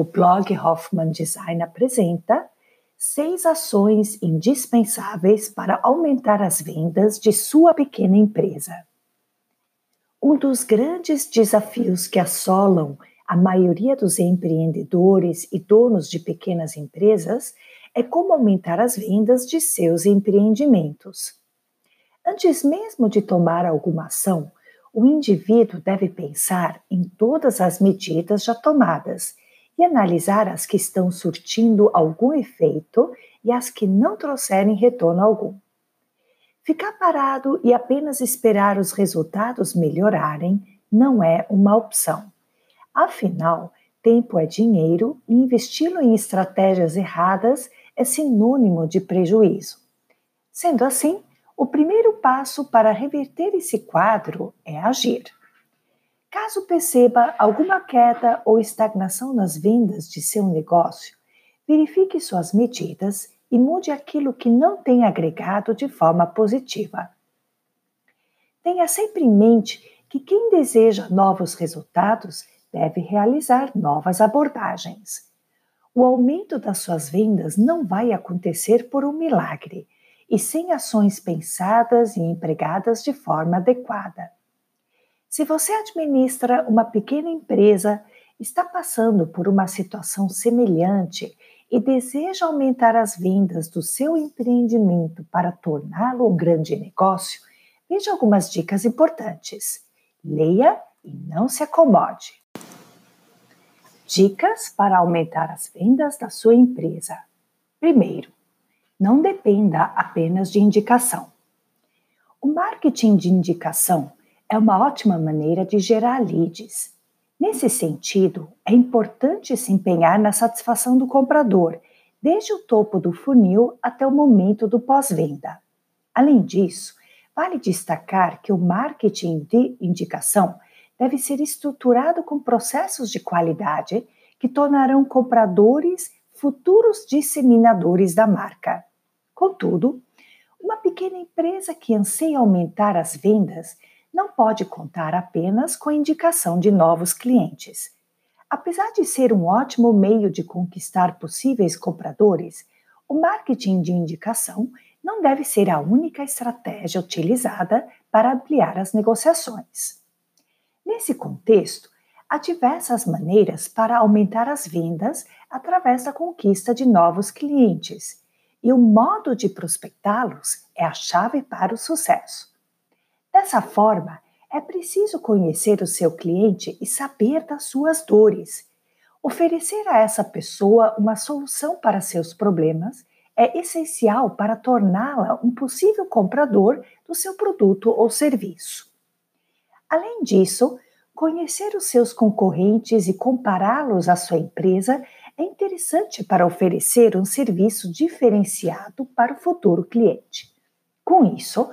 o blog Hoffman Design apresenta seis ações indispensáveis para aumentar as vendas de sua pequena empresa. Um dos grandes desafios que assolam a maioria dos empreendedores e donos de pequenas empresas é como aumentar as vendas de seus empreendimentos. Antes mesmo de tomar alguma ação, o indivíduo deve pensar em todas as medidas já tomadas e analisar as que estão surtindo algum efeito e as que não trouxerem retorno algum. Ficar parado e apenas esperar os resultados melhorarem não é uma opção. Afinal, tempo é dinheiro e investi-lo em estratégias erradas é sinônimo de prejuízo. Sendo assim, o primeiro passo para reverter esse quadro é agir. Caso perceba alguma queda ou estagnação nas vendas de seu negócio, verifique suas medidas e mude aquilo que não tem agregado de forma positiva. Tenha sempre em mente que quem deseja novos resultados deve realizar novas abordagens. O aumento das suas vendas não vai acontecer por um milagre e sem ações pensadas e empregadas de forma adequada. Se você administra uma pequena empresa, está passando por uma situação semelhante e deseja aumentar as vendas do seu empreendimento para torná-lo um grande negócio, veja algumas dicas importantes. Leia e não se acomode. Dicas para aumentar as vendas da sua empresa. Primeiro, não dependa apenas de indicação. O marketing de indicação é uma ótima maneira de gerar leads. Nesse sentido, é importante se empenhar na satisfação do comprador, desde o topo do funil até o momento do pós-venda. Além disso, vale destacar que o marketing de indicação deve ser estruturado com processos de qualidade que tornarão compradores futuros disseminadores da marca. Contudo, uma pequena empresa que anseia aumentar as vendas não pode contar apenas com a indicação de novos clientes. Apesar de ser um ótimo meio de conquistar possíveis compradores, o marketing de indicação não deve ser a única estratégia utilizada para ampliar as negociações. Nesse contexto, há diversas maneiras para aumentar as vendas através da conquista de novos clientes, e o modo de prospectá-los é a chave para o sucesso. Dessa forma, é preciso conhecer o seu cliente e saber das suas dores. Oferecer a essa pessoa uma solução para seus problemas é essencial para torná-la um possível comprador do seu produto ou serviço. Além disso, conhecer os seus concorrentes e compará-los à sua empresa é interessante para oferecer um serviço diferenciado para o futuro cliente. Com isso,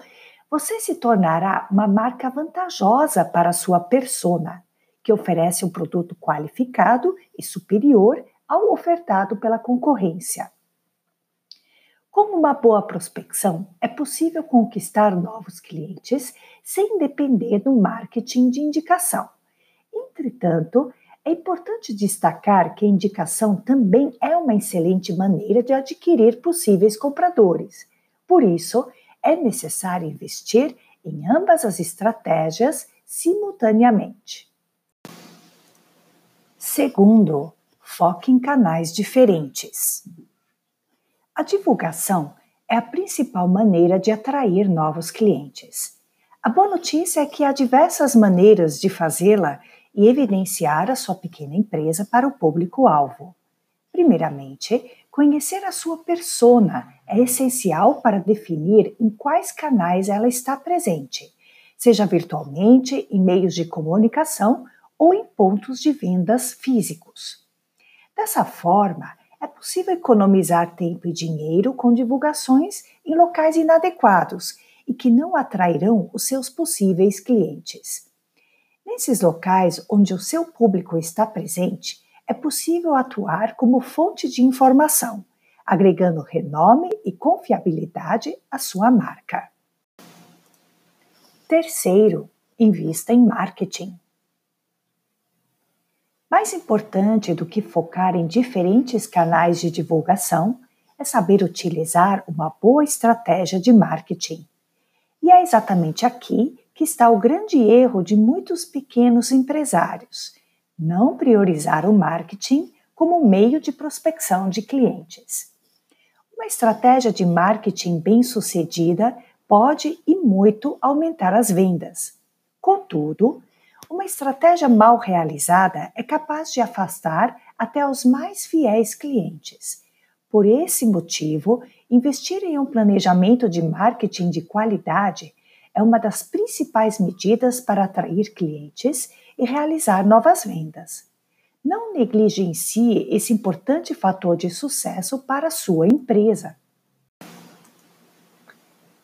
você se tornará uma marca vantajosa para a sua persona, que oferece um produto qualificado e superior ao ofertado pela concorrência. Com uma boa prospecção, é possível conquistar novos clientes sem depender do marketing de indicação. Entretanto, é importante destacar que a indicação também é uma excelente maneira de adquirir possíveis compradores. Por isso, é necessário investir em ambas as estratégias simultaneamente. Segundo, foque em canais diferentes. A divulgação é a principal maneira de atrair novos clientes. A boa notícia é que há diversas maneiras de fazê-la e evidenciar a sua pequena empresa para o público-alvo. Primeiramente, conhecer a sua persona é essencial para definir em quais canais ela está presente, seja virtualmente, em meios de comunicação ou em pontos de vendas físicos. Dessa forma, é possível economizar tempo e dinheiro com divulgações em locais inadequados e que não atrairão os seus possíveis clientes. Nesses locais onde o seu público está presente, é possível atuar como fonte de informação, agregando renome e confiabilidade à sua marca. Terceiro, invista em marketing. Mais importante do que focar em diferentes canais de divulgação é saber utilizar uma boa estratégia de marketing. E é exatamente aqui que está o grande erro de muitos pequenos empresários: não priorizar o marketing como meio de prospecção de clientes. Uma estratégia de marketing bem-sucedida pode e muito aumentar as vendas. Contudo, uma estratégia mal realizada é capaz de afastar até os mais fiéis clientes. Por esse motivo, investir em um planejamento de marketing de qualidade é uma das principais medidas para atrair clientes e realizar novas vendas. Não negligencie esse importante fator de sucesso para a sua empresa.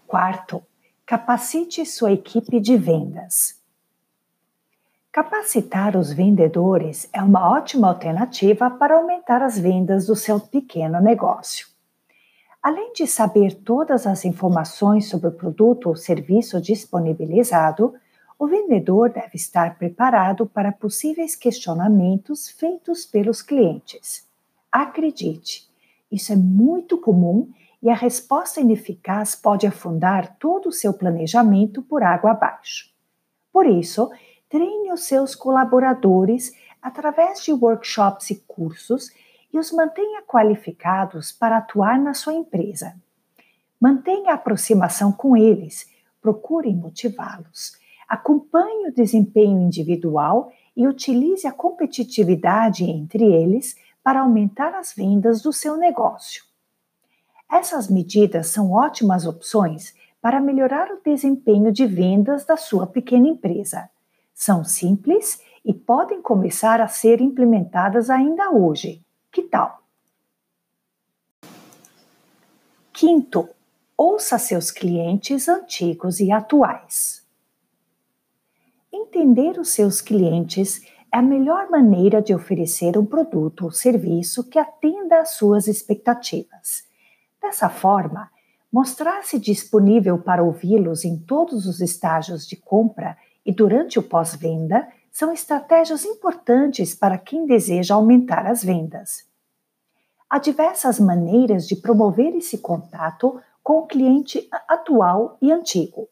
Quarto, capacite sua equipe de vendas. Capacitar os vendedores é uma ótima alternativa para aumentar as vendas do seu pequeno negócio. Além de saber todas as informações sobre o produto ou serviço disponibilizado, o vendedor deve estar preparado para possíveis questionamentos feitos pelos clientes. Acredite, isso é muito comum e a resposta ineficaz pode afundar todo o seu planejamento por água abaixo. Por isso, treine os seus colaboradores através de workshops e cursos e os mantenha qualificados para atuar na sua empresa. Mantenha a aproximação com eles, procure motivá-los, acompanhe o desempenho individual e utilize a competitividade entre eles para aumentar as vendas do seu negócio. Essas medidas são ótimas opções para melhorar o desempenho de vendas da sua pequena empresa. São simples e podem começar a ser implementadas ainda hoje. Que tal? Quinto, ouça seus clientes antigos e atuais. Entender os seus clientes é a melhor maneira de oferecer um produto ou serviço que atenda às suas expectativas. Dessa forma, mostrar-se disponível para ouvi-los em todos os estágios de compra e durante o pós-venda são estratégias importantes para quem deseja aumentar as vendas. Há diversas maneiras de promover esse contato com o cliente atual e antigo.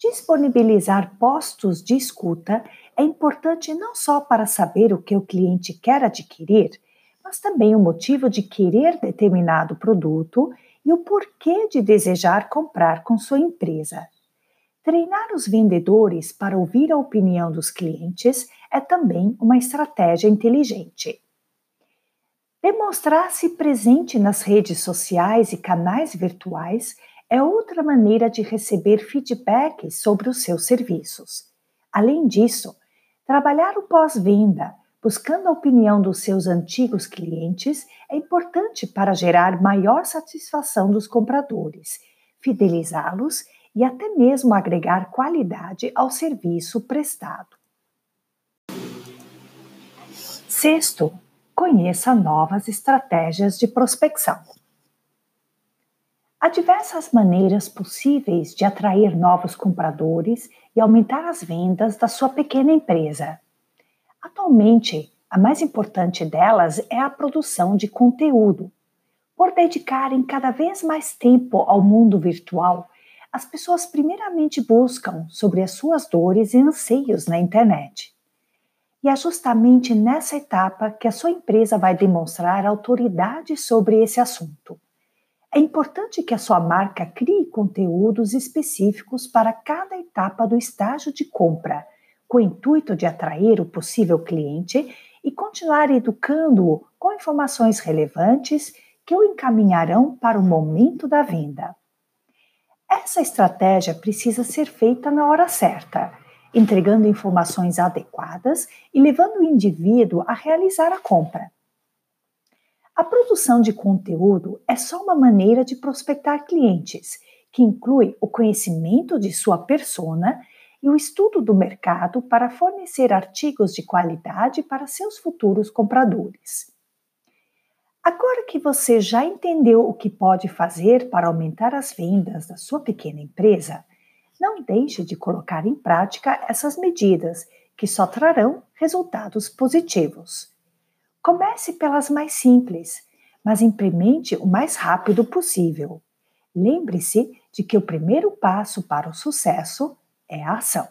Disponibilizar postos de escuta é importante não só para saber o que o cliente quer adquirir, mas também o motivo de querer determinado produto e o porquê de desejar comprar com sua empresa. Treinar os vendedores para ouvir a opinião dos clientes é também uma estratégia inteligente. Demonstrar-se presente nas redes sociais e canais virtuais é outra maneira de receber feedback sobre os seus serviços. Além disso, trabalhar o pós-venda, buscando a opinião dos seus antigos clientes, é importante para gerar maior satisfação dos compradores, fidelizá-los e até mesmo agregar qualidade ao serviço prestado. Sexto, conheça novas estratégias de prospecção. Há diversas maneiras possíveis de atrair novos compradores e aumentar as vendas da sua pequena empresa. Atualmente, a mais importante delas é a produção de conteúdo. Por dedicarem cada vez mais tempo ao mundo virtual, as pessoas primeiramente buscam sobre as suas dores e anseios na internet. E é justamente nessa etapa que a sua empresa vai demonstrar autoridade sobre esse assunto. É importante que a sua marca crie conteúdos específicos para cada etapa do estágio de compra, com o intuito de atrair o possível cliente e continuar educando-o com informações relevantes que o encaminharão para o momento da venda. Essa estratégia precisa ser feita na hora certa, entregando informações adequadas e levando o indivíduo a realizar a compra. A produção de conteúdo é só uma maneira de prospectar clientes, que inclui o conhecimento de sua persona e o estudo do mercado para fornecer artigos de qualidade para seus futuros compradores. Agora que você já entendeu o que pode fazer para aumentar as vendas da sua pequena empresa, não deixe de colocar em prática essas medidas que só trarão resultados positivos. Comece pelas mais simples, mas implemente o mais rápido possível. Lembre-se de que o primeiro passo para o sucesso é a ação.